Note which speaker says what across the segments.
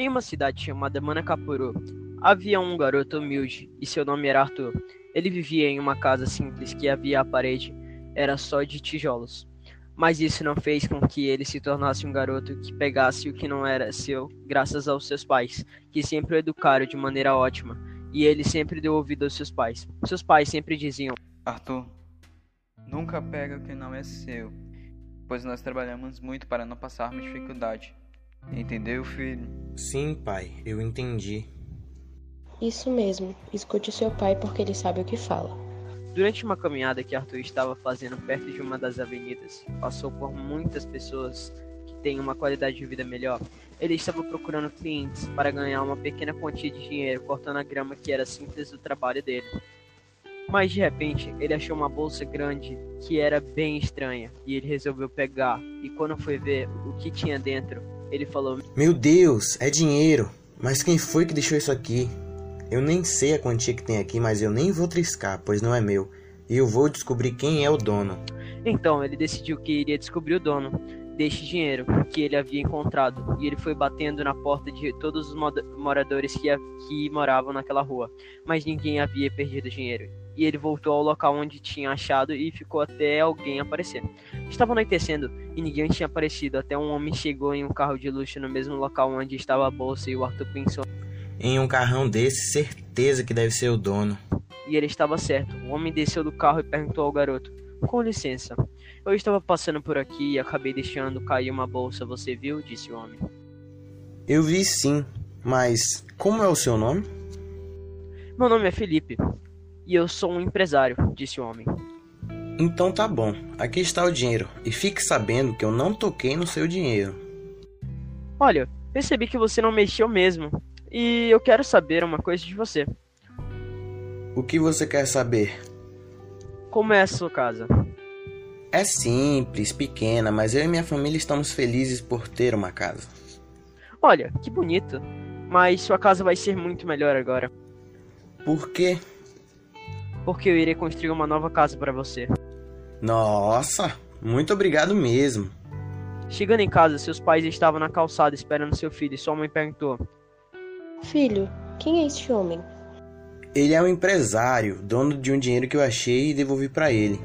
Speaker 1: Em uma cidade chamada Manacapuru, havia um garoto humilde e seu nome era Arthur. Ele vivia em uma casa simples que havia a parede era só de tijolos. Mas isso não fez com que ele se tornasse um garoto que pegasse o que não era seu, graças aos seus pais, que sempre o educaram de maneira ótima, e ele sempre deu ouvido aos seus pais. Seus pais sempre diziam:
Speaker 2: Arthur, nunca pega o que não é seu, pois nós trabalhamos muito para não passarmos dificuldade. Entendeu, filho?
Speaker 3: Sim, pai, eu entendi.
Speaker 4: Isso mesmo, escute seu pai porque ele sabe o que fala.
Speaker 1: Durante uma caminhada que Arthur estava fazendo perto de uma das avenidas, passou por muitas pessoas que têm uma qualidade de vida melhor. Ele estava procurando clientes para ganhar uma pequena quantia de dinheiro cortando a grama que era simples do trabalho dele. Mas de repente, ele achou uma bolsa grande que era bem estranha e ele resolveu pegar. E quando foi ver o que tinha dentro, ele falou:
Speaker 3: Meu Deus, é dinheiro! Mas quem foi que deixou isso aqui? Eu nem sei a quantia que tem aqui, mas eu nem vou triscar, pois não é meu. E eu vou descobrir quem é o dono.
Speaker 1: Então ele decidiu que iria descobrir o dono deste dinheiro que ele havia encontrado e ele foi batendo na porta de todos os moradores que, que moravam naquela rua, mas ninguém havia perdido dinheiro. E ele voltou ao local onde tinha achado e ficou até alguém aparecer. Estava anoitecendo e ninguém tinha aparecido até um homem chegou em um carro de luxo no mesmo local onde estava a bolsa e o Arthur pensou:
Speaker 3: Em um carrão desse, certeza que deve ser o dono.
Speaker 1: E ele estava certo. O homem desceu do carro e perguntou ao garoto: Com licença, eu estava passando por aqui e acabei deixando cair uma bolsa, você viu? disse o homem.
Speaker 3: Eu vi sim, mas como é o seu nome?
Speaker 1: Meu nome é Felipe e eu sou um empresário, disse o homem.
Speaker 3: Então tá bom, aqui está o dinheiro e fique sabendo que eu não toquei no seu dinheiro.
Speaker 1: Olha, percebi que você não mexeu mesmo e eu quero saber uma coisa de você.
Speaker 3: O que você quer saber?
Speaker 1: Como é a sua casa?
Speaker 3: É simples, pequena, mas eu e minha família estamos felizes por ter uma casa.
Speaker 1: Olha, que bonito. Mas sua casa vai ser muito melhor agora.
Speaker 3: Por quê?
Speaker 1: Porque eu irei construir uma nova casa para você.
Speaker 3: Nossa, muito obrigado mesmo.
Speaker 1: Chegando em casa, seus pais estavam na calçada esperando seu filho e sua mãe perguntou:
Speaker 4: Filho, quem é este homem?
Speaker 3: Ele é um empresário, dono de um dinheiro que eu achei e devolvi para ele.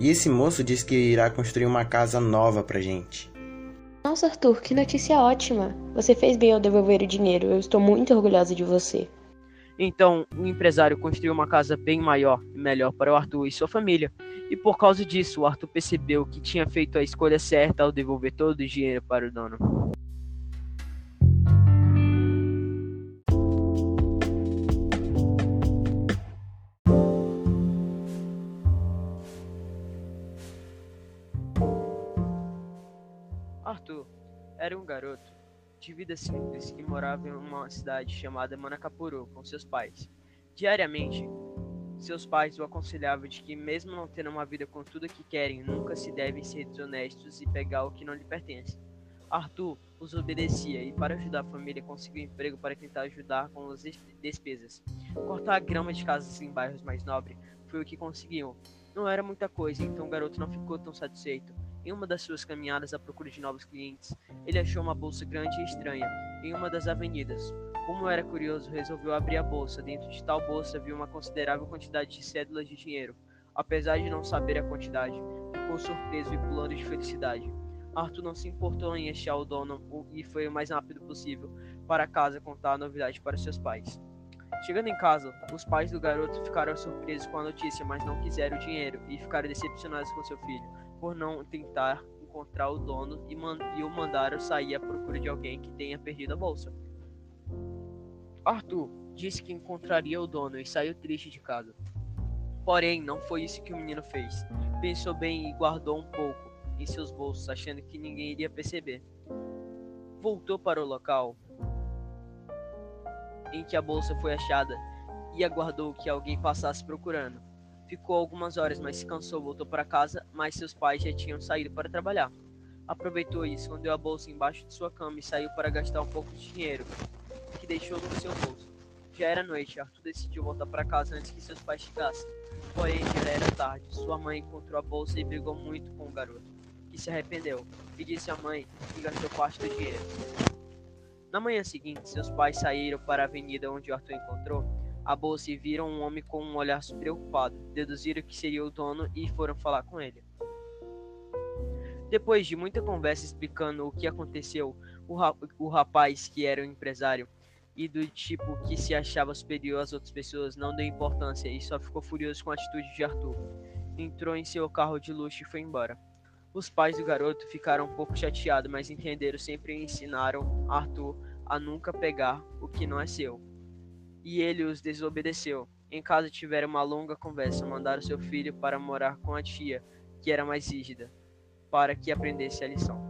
Speaker 3: E esse moço disse que irá construir uma casa nova pra gente.
Speaker 4: Nossa, Arthur, que notícia ótima! Você fez bem ao devolver o dinheiro. Eu estou muito orgulhosa de você.
Speaker 1: Então, o empresário construiu uma casa bem maior e melhor para o Arthur e sua família. E por causa disso, o Arthur percebeu que tinha feito a escolha certa ao devolver todo o dinheiro para o dono. Arthur era um garoto de vida simples que morava em uma cidade chamada Manacapuru com seus pais. Diariamente, seus pais o aconselhavam de que, mesmo não tendo uma vida com tudo que querem, nunca se devem ser desonestos e pegar o que não lhe pertence. Arthur os obedecia e, para ajudar a família, conseguiu um emprego para tentar ajudar com as despesas. Cortar a grama de casas em bairros mais nobres foi o que conseguiu. Não era muita coisa, então o garoto não ficou tão satisfeito. Em uma das suas caminhadas à procura de novos clientes, ele achou uma bolsa grande e estranha em uma das avenidas. Como era curioso, resolveu abrir a bolsa. Dentro de tal bolsa viu uma considerável quantidade de cédulas de dinheiro. Apesar de não saber a quantidade, ficou surpreso e pulando de felicidade. Arthur não se importou em achar o dono e foi o mais rápido possível para casa contar a novidade para seus pais. Chegando em casa, os pais do garoto ficaram surpresos com a notícia, mas não quiseram o dinheiro e ficaram decepcionados com seu filho por não tentar encontrar o dono e, man e o mandaram sair à procura de alguém que tenha perdido a bolsa. Arthur disse que encontraria o dono e saiu triste de casa. Porém, não foi isso que o menino fez. Pensou bem e guardou um pouco em seus bolsos, achando que ninguém iria perceber. Voltou para o local em que a bolsa foi achada e aguardou que alguém passasse procurando. Ficou algumas horas, mas se cansou, voltou para casa, mas seus pais já tinham saído para trabalhar. Aproveitou e escondeu a bolsa embaixo de sua cama e saiu para gastar um pouco de dinheiro, que deixou no seu bolso. Já era noite, Arthur decidiu voltar para casa antes que seus pais chegassem. Porém, já era tarde. Sua mãe encontrou a bolsa e brigou muito com o garoto, que se arrependeu, e disse à mãe que gastou parte do dinheiro. Na manhã seguinte, seus pais saíram para a avenida onde Arthur encontrou a bolsa e viram um homem com um olhar preocupado. Deduziram que seria o dono e foram falar com ele. Depois de muita conversa explicando o que aconteceu, o, ra o rapaz, que era um empresário e do tipo que se achava superior às outras pessoas, não deu importância e só ficou furioso com a atitude de Arthur. Entrou em seu carro de luxo e foi embora. Os pais do garoto ficaram um pouco chateados, mas entenderam sempre e ensinaram Arthur a nunca pegar o que não é seu. E ele os desobedeceu. Em casa tiveram uma longa conversa, mandaram seu filho para morar com a tia, que era mais rígida para que aprendesse a lição.